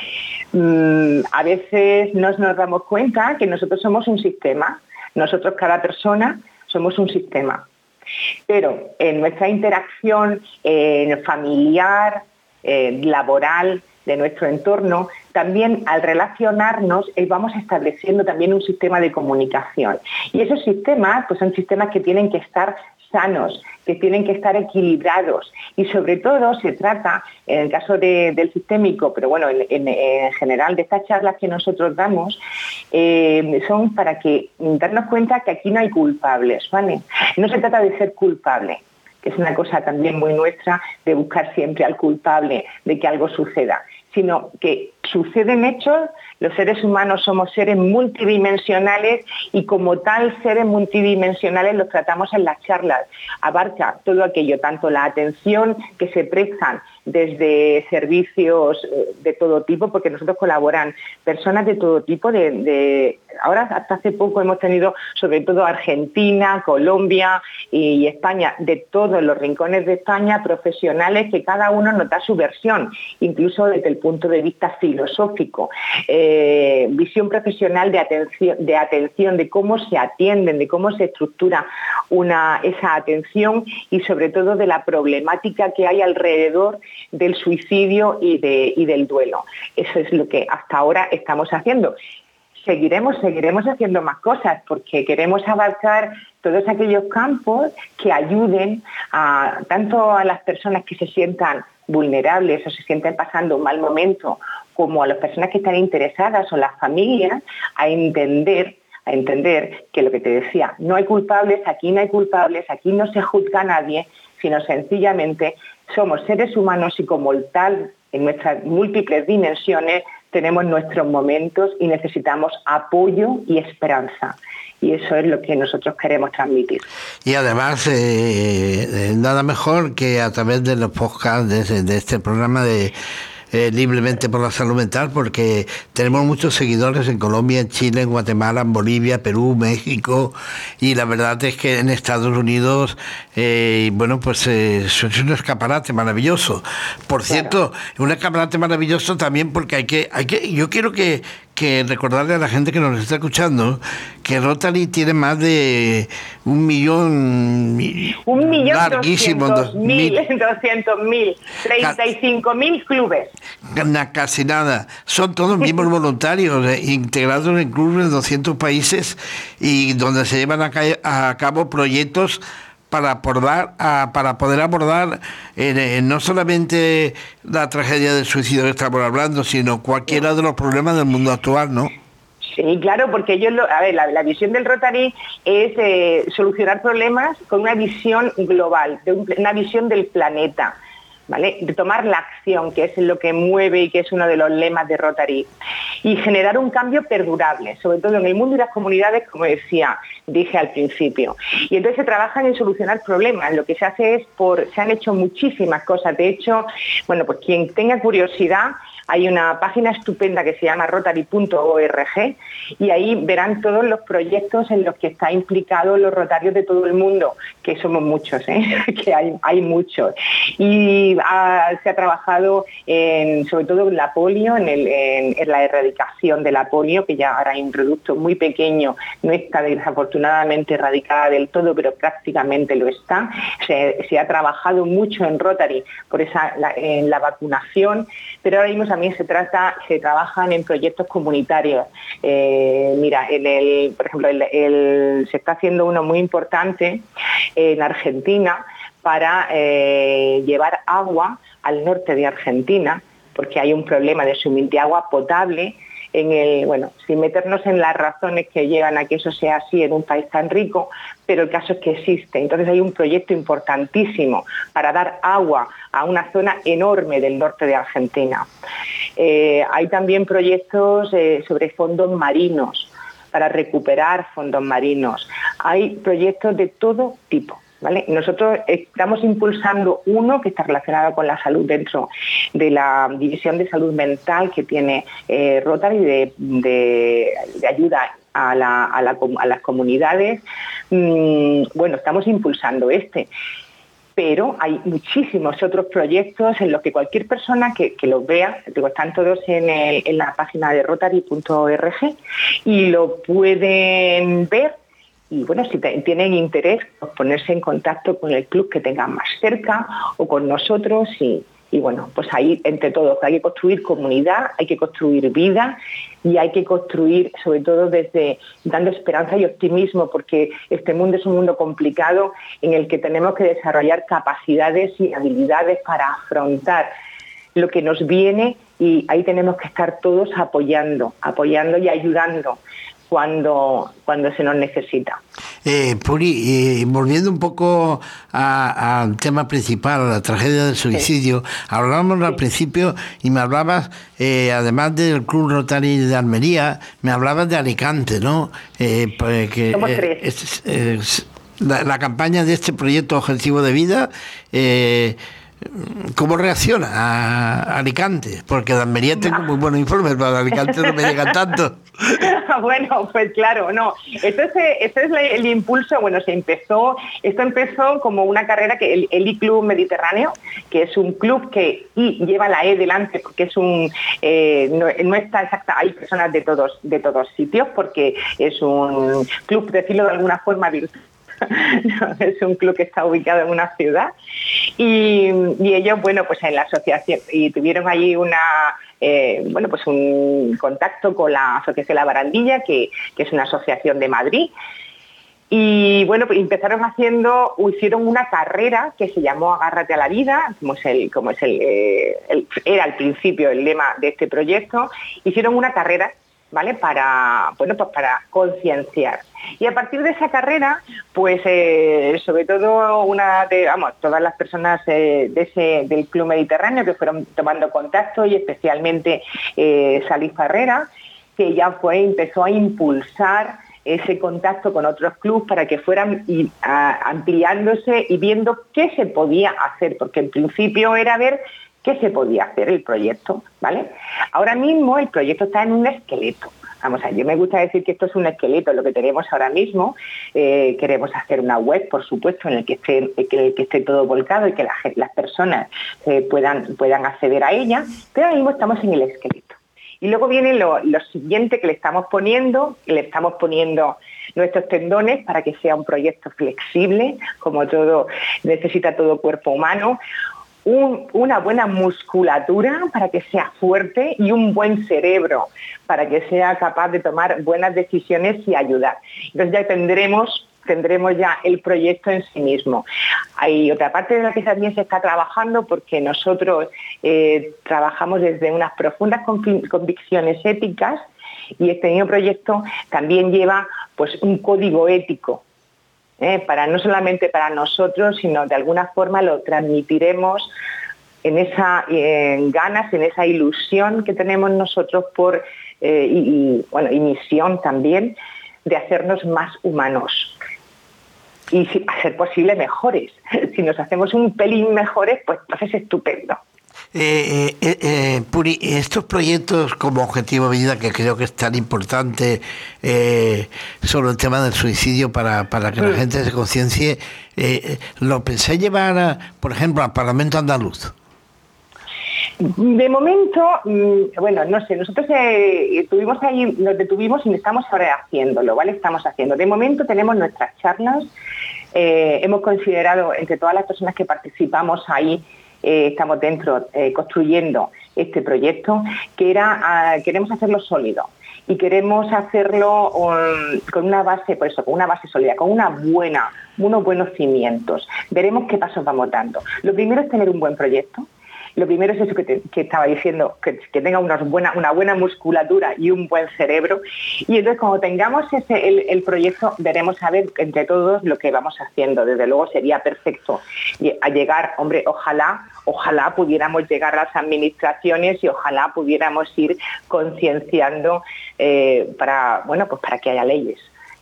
Mm, a veces no nos damos cuenta que nosotros somos un sistema, nosotros cada persona somos un sistema, pero en nuestra interacción familiar, laboral, de nuestro entorno, también al relacionarnos eh, vamos estableciendo también un sistema de comunicación. Y esos sistemas pues son sistemas que tienen que estar sanos, que tienen que estar equilibrados y sobre todo se trata, en el caso del sistémico, pero bueno, en, general de estas charlas que nosotros damos, eh, son para que darnos cuenta que aquí no hay culpables, ¿vale? No se trata de ser culpable, que es una cosa también muy nuestra de buscar siempre al culpable de que algo suceda, sino que suceden hechos, los seres humanos somos seres multidimensionales y como tal seres multidimensionales los tratamos en las charlas. Abarca todo aquello, tanto la atención que se prestan desde servicios eh, de todo tipo, porque nosotros colaboran personas de todo tipo, de, ahora hasta hace poco hemos tenido sobre todo Argentina, Colombia y España, de todos los rincones de España, profesionales que cada uno nos da su versión, incluso desde el punto de vista filosófico, eh, visión profesional de atención, de atención, de cómo se atienden, de cómo se estructura una, esa atención y sobre todo de la problemática que hay alrededor del suicidio y, del duelo. Eso es lo que hasta ahora estamos haciendo seguiremos, seguiremos haciendo más cosas porque queremos abarcar todos aquellos campos que ayuden a, tanto a las personas que se sientan vulnerables o se sienten pasando un mal momento, como a las personas que están interesadas o las familias a entender a entender que lo que te decía, no hay culpables, aquí no hay culpables, aquí no se juzga a nadie, sino sencillamente somos seres humanos y como tal, en nuestras múltiples dimensiones, tenemos nuestros momentos y necesitamos apoyo y esperanza. Y eso es lo que nosotros queremos transmitir. Y además, eh, eh, nada mejor que a través de los podcasts de este programa de eh, libremente por la salud mental, porque tenemos muchos seguidores en Colombia, en Chile, en Guatemala, en Bolivia, Perú, México, y la verdad es que en Estados Unidos, eh, bueno, pues eh, es un escaparate maravilloso. Por cierto, un escaparate maravilloso también porque hay que, hay que, yo quiero que, que recordarle a la gente que nos está escuchando que Rotary tiene más de un millón un millón doscientos mil doscientos mil treinta y cinco mil clubes. Casi nada. Son todos miembros voluntarios eh, integrados en clubes de 200 países y donde se llevan a cabo proyectos para abordar, para poder abordar eh, no solamente la tragedia del suicidio que estamos hablando, sino cualquiera de los problemas del mundo actual, ¿no? Sí, claro, porque ellos, a ver, la, visión del Rotary es eh, solucionar problemas con una visión global, de una visión del planeta. De tomar la acción, que es lo que mueve y que es uno de los lemas de Rotary, y generar un cambio perdurable, sobre todo en el mundo y las comunidades, como decía, dije al principio. Y entonces se trabajan en solucionar problemas. Lo que se hace es por, se han hecho muchísimas cosas. De hecho, bueno, pues quien tenga curiosidad, hay una página estupenda que se llama rotary.org y ahí verán todos los proyectos en los que está implicados los rotarios de todo el mundo, que somos muchos, ¿eh? que hay, muchos. Y se ha trabajado sobre todo en la polio, en, la erradicación de la polio, que ya ahora hay un producto muy pequeño, no está desafortunadamente erradicada del todo, pero prácticamente lo está. Se, ha trabajado mucho en Rotary por esa, en la vacunación, pero ahora mismo también se trata, se trabajan en proyectos comunitarios. Eh, mira, por ejemplo, se está haciendo uno muy importante en Argentina para eh, llevar agua al norte de Argentina, porque hay un problema de suministro de agua potable en el, bueno, sin meternos en las razones que llegan a que eso sea así en un país tan rico, pero el caso es que existe. Entonces hay un proyecto importantísimo para dar agua a una zona enorme del norte de Argentina. Eh, hay también proyectos eh, sobre fondos marinos, para recuperar fondos marinos. Hay proyectos de todo tipo. Nosotros estamos impulsando uno que está relacionado con la salud dentro de la división de salud mental que tiene eh, Rotary de, ayuda a, las comunidades. Mm, bueno, estamos impulsando este pero hay muchísimos otros proyectos en los que cualquier persona que, los vea, están todos en, en la página de rotary.org y lo pueden ver y bueno, si tienen interés, pues ponerse en contacto con el club que tengan más cerca o con nosotros y, Y bueno, pues ahí entre todos hay que construir comunidad, hay que construir vida y hay que construir sobre todo desde dando esperanza y optimismo porque este mundo es un mundo complicado en el que tenemos que desarrollar capacidades y habilidades para afrontar lo que nos viene y ahí tenemos que estar todos apoyando, apoyando y ayudando cuando, cuando se nos necesita. Eh, Puri, eh, volviendo un poco al tema principal, a la tragedia del suicidio, hablábamos al principio y me hablabas, eh, además del Club Rotary de Almería, me hablabas de Alicante, ¿no? Pues que, Somos tres. la, la, campaña de este proyecto Objetivo de Vida ¿Cómo reacciona a Alicante? Porque de Almería tengo muy buenos informes, pero de Alicante no me llegan tanto. bueno, pues claro, no. Este es, el, impulso, bueno, se empezó, esto empezó como una carrera que el, el club Mediterráneo, que es un club que y lleva la E delante, porque es un, eh, no, está exacta, hay personas de todos, de todos sitios, porque es un club, decirlo de alguna forma, virtual es un club que está ubicado en una ciudad y, ellos, bueno, pues en la asociación y tuvieron allí una, eh, bueno, pues un contacto con la Asociación La Barandilla, que, es una asociación de Madrid. Y bueno, pues empezaron haciendo, hicieron una carrera que se llamó Agárrate a la vida, como es el, como es el, eh, era al principio el lema de este proyecto. Hicieron una carrera ¿vale? Para, bueno, pues para concienciar. Y a partir de esa carrera, pues eh, sobre todo una de, todas las personas eh, de ese, del Club Mediterráneo que fueron tomando contacto y especialmente eh, Salí Ferrera, que ya fue, empezó a impulsar ese contacto con otros clubes para que fueran ampliándose y viendo qué se podía hacer, porque en principio era ver qué se podía hacer el proyecto, ¿vale? Ahora mismo el proyecto está en un esqueleto. Vamos a, yo me gusta decir que esto es un esqueleto, lo que tenemos ahora mismo. Eh, queremos hacer una web, por supuesto, en el que esté, que, esté todo volcado y que las personas eh, puedan, puedan acceder a ella, pero ahora mismo estamos en el esqueleto. Y luego viene lo, lo siguiente que le estamos poniendo, le estamos poniendo nuestros tendones para que sea un proyecto flexible, como todo necesita todo cuerpo humano, una buena musculatura para que sea fuerte y un buen cerebro para que sea capaz de tomar buenas decisiones y ayudar. Entonces ya tendremos tendremos ya el proyecto en sí mismo. Hay otra parte de la que también se está trabajando porque nosotros eh, trabajamos desde unas profundas convicciones éticas y este nuevo proyecto también lleva pues un código ético ¿eh? para no solamente para nosotros, sino de alguna forma lo transmitiremos en esa ganas, en esa ilusión que tenemos nosotros por eh, y, bueno, y misión también de hacernos más humanos y si, posible mejores. Si nos hacemos un pelín mejores, pues entonces es estupendo. Eh, eh, eh, Puri, estos proyectos como Objetivo Vida, que creo que es tan importante eh, sobre el tema del suicidio para, para que la gente se conciencie, ¿lo pensé llevar, por ejemplo, al Parlamento andaluz? De momento, mm, bueno, no sé, nosotros estuvimos ahí, nos detuvimos y estamos ahora haciéndolo, ¿vale? Estamos haciendo. De momento tenemos nuestras charlas, hemos considerado entre todas las personas que participamos ahí, eh, estamos dentro eh, construyendo este proyecto, que era, ah, queremos hacerlo sólido y queremos hacerlo um, con una base, por eso, con una base sólida, con una buena, unos buenos cimientos. Veremos qué pasos vamos dando. Lo primero es tener un buen proyecto, lo primero es eso que, estaba diciendo, que, tenga buena, una buena musculatura y un buen cerebro. Y entonces cuando tengamos ese, el, proyecto, veremos a ver entre todos lo que vamos haciendo. Desde luego sería perfecto a llegar, hombre, ojalá, ojalá pudiéramos llegar a las administraciones y ojalá pudiéramos ir concienciando eh, para, bueno, pues para que haya leyes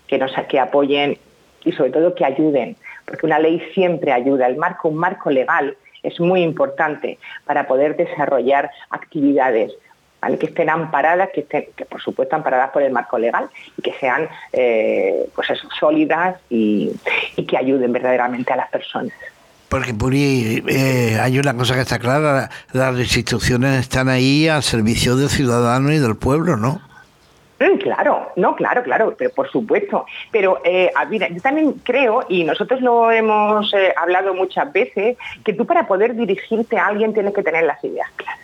que nos que apoyen y sobre todo que ayuden, porque una ley siempre ayuda, el marco, un marco legal es muy importante para poder desarrollar actividades que estén amparadas, que estén, que por supuesto amparadas por el marco legal y que sean eh, pues sólidas y, que ayuden verdaderamente a las personas. Porque Puri, eh, hay una cosa que está clara, las instituciones están ahí al servicio del ciudadano y del pueblo, ¿no? Mm, claro, no, claro, claro, pero por supuesto. Pero eh, yo también creo, y nosotros lo hemos eh, hablado muchas veces, que tú para poder dirigirte a alguien tienes que tener las ideas claras.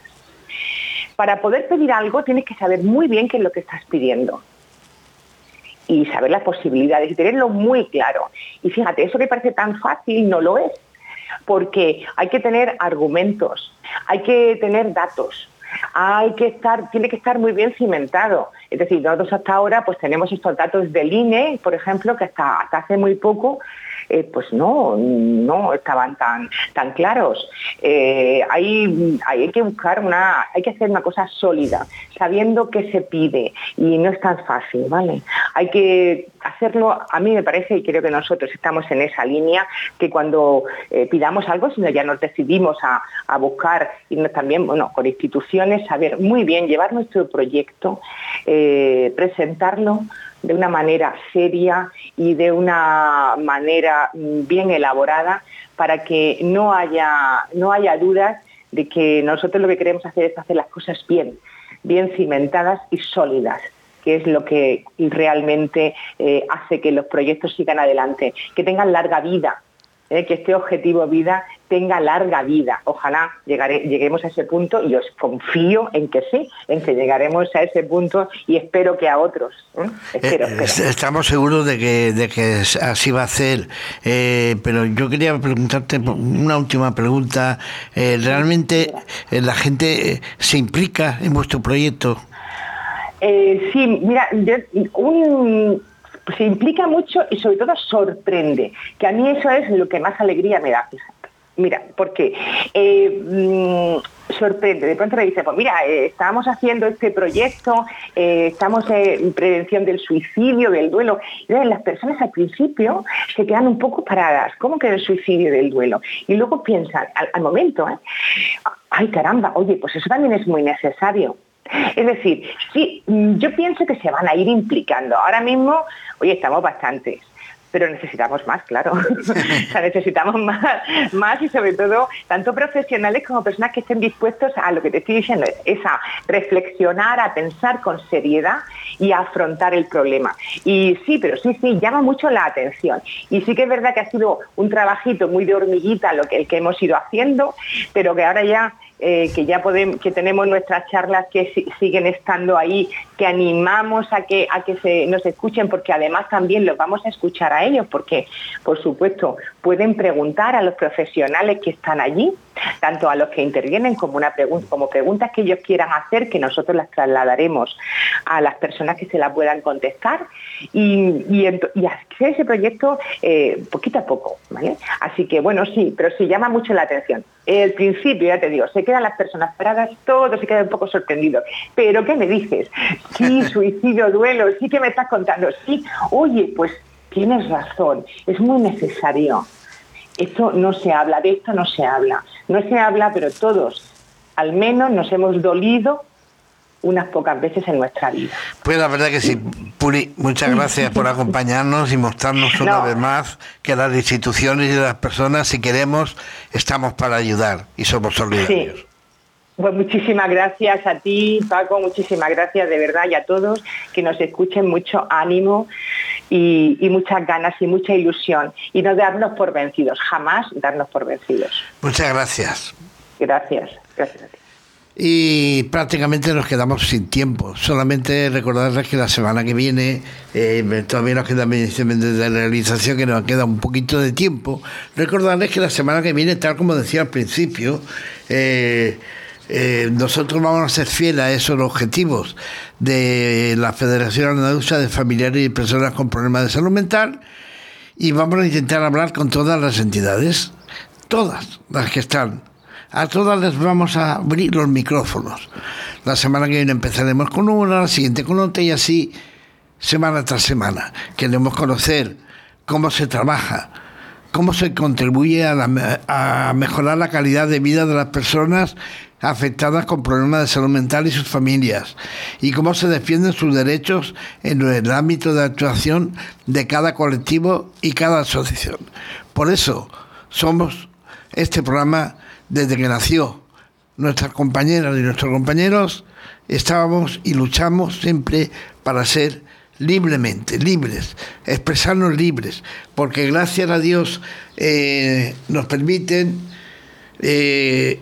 Para poder pedir algo tienes que saber muy bien qué es lo que estás pidiendo y saber las posibilidades y tenerlo muy claro. Y fíjate, eso que parece tan fácil no lo es, porque hay que tener argumentos, hay que tener datos, hay que estar, tiene que estar muy bien cimentado. Es decir, nosotros hasta ahora pues tenemos estos datos del INE, por ejemplo, que hasta, hasta hace muy poco eh, pues no, no estaban tan, tan claros. Eh, hay, hay que buscar una, hay que hacer una cosa sólida, sabiendo qué se pide y no es tan fácil, ¿vale? Hay que hacerlo, a mí me parece, y creo que nosotros estamos en esa línea, que cuando eh, pidamos algo, sino ya nos decidimos a, a buscar, y también, bueno, con instituciones, saber muy bien, llevar nuestro proyecto, presentarlo de una manera seria y de una manera bien elaborada para que no haya, no haya dudas de que nosotros lo que queremos hacer es hacer las cosas bien, bien cimentadas y sólidas que es lo que realmente eh, hace que los proyectos sigan adelante, que tengan larga vida, ¿eh? que este objetivo vida tenga larga vida. Ojalá lleguemos a ese punto y os confío en que sí, en que llegaremos a ese punto y espero que a otros. ¿eh? Eh, estamos seguros de que, de que así va a ser, pero yo quería preguntarte una última pregunta. ¿Realmente la gente se implica en vuestro proyecto? sí, mira, un se implica mucho y sobre todo sorprende, que a mí eso es lo que más alegría me da. Mira, porque eh, mm, sorprende, de pronto me dice, pues mira, eh, estamos haciendo este proyecto, eh, estamos en prevención del suicidio, del duelo. Y las personas al principio se quedan un poco paradas, ¿cómo que el suicidio del duelo? Y luego piensan, al, al momento, ay caramba, oye, pues eso también es muy necesario. Es decir, sí, mm, yo pienso que se van a ir implicando. Ahora mismo, oye, estamos bastantes pero necesitamos más, claro. o sea, necesitamos más, más y sobre todo tanto profesionales como personas que estén dispuestos a lo que te estoy diciendo, es a reflexionar, a pensar con seriedad y a afrontar el problema. Y sí, pero sí, sí, llama mucho la atención. Y sí que es verdad que ha sido un trabajito muy de hormiguita lo que, el que hemos ido haciendo, pero que ahora ya eh, que ya podemos, que tenemos nuestras charlas que siguen estando ahí, que animamos a que, a que se, nos escuchen, porque además también los vamos a escuchar a ellos, porque, por supuesto, pueden preguntar a los profesionales que están allí, tanto a los que intervienen como, una como preguntas que ellos quieran hacer, que nosotros las trasladaremos a las personas que se las puedan contestar y, y, hacer ese proyecto eh, poquito a poco. ¿vale? Así que, bueno, sí, pero sí llama mucho la atención. El principio, ya te digo, se quedan las personas paradas, todos se quedan un poco sorprendidos. Pero, ¿qué me dices? Sí, suicidio, duelo, sí que me estás contando. Sí, oye, pues tienes razón, es muy necesario. Esto no se habla, de esto no se habla. No se habla, pero todos, al menos, nos hemos dolido unas pocas veces en nuestra vida. Pues la verdad que sí, Puri, muchas gracias por acompañarnos y mostrarnos una vez más que las instituciones y las personas, si queremos, estamos para ayudar y somos solidarios. Pues muchísimas gracias a ti, Paco, muchísimas gracias de verdad y a todos que nos escuchen mucho ánimo y, y, muchas ganas y mucha ilusión y no darnos por vencidos, jamás darnos por vencidos. Muchas gracias. Gracias, gracias a ti y prácticamente nos quedamos sin tiempo. Solamente recordarles que la semana que viene, eh, todavía nos queda de realización que nos queda un poquito de tiempo. Recordarles que la semana que viene, tal como decía al principio, eh, eh, nosotros vamos a ser fieles a esos objetivos de la Federación Andaluza de Familiares y Personas con Problemas de Salud Mental y vamos a intentar hablar con todas las entidades, todas las que están a todas les vamos a abrir los micrófonos. La semana que viene empezaremos con una, la siguiente con otra y así semana tras semana. Queremos conocer cómo se trabaja, cómo se contribuye a, mejorar la calidad de vida de las personas afectadas con problemas de salud mental y sus familias, y cómo se defienden sus derechos en el ámbito de actuación de cada colectivo y cada asociación. Por eso somos este programa desde que nació nuestras compañeras y nuestros compañeros estábamos y luchamos siempre para ser libremente, libres, expresarnos libres, porque gracias a Dios eh, nos permiten eh,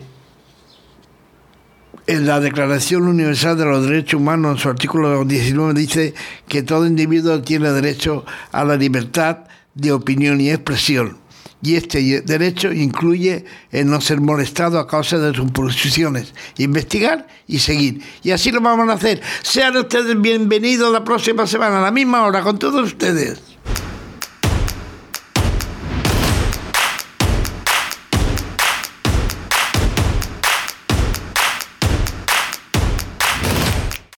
en la Declaración Universal de los Derechos Humanos, en su artículo 19, dice que todo individuo tiene derecho a la libertad de opinión y expresión. Y este derecho incluye el no ser molestado a causa de sus posiciones, investigar y seguir. Y así lo vamos a hacer. Sean ustedes bienvenidos la próxima semana, a la misma hora, con todos ustedes.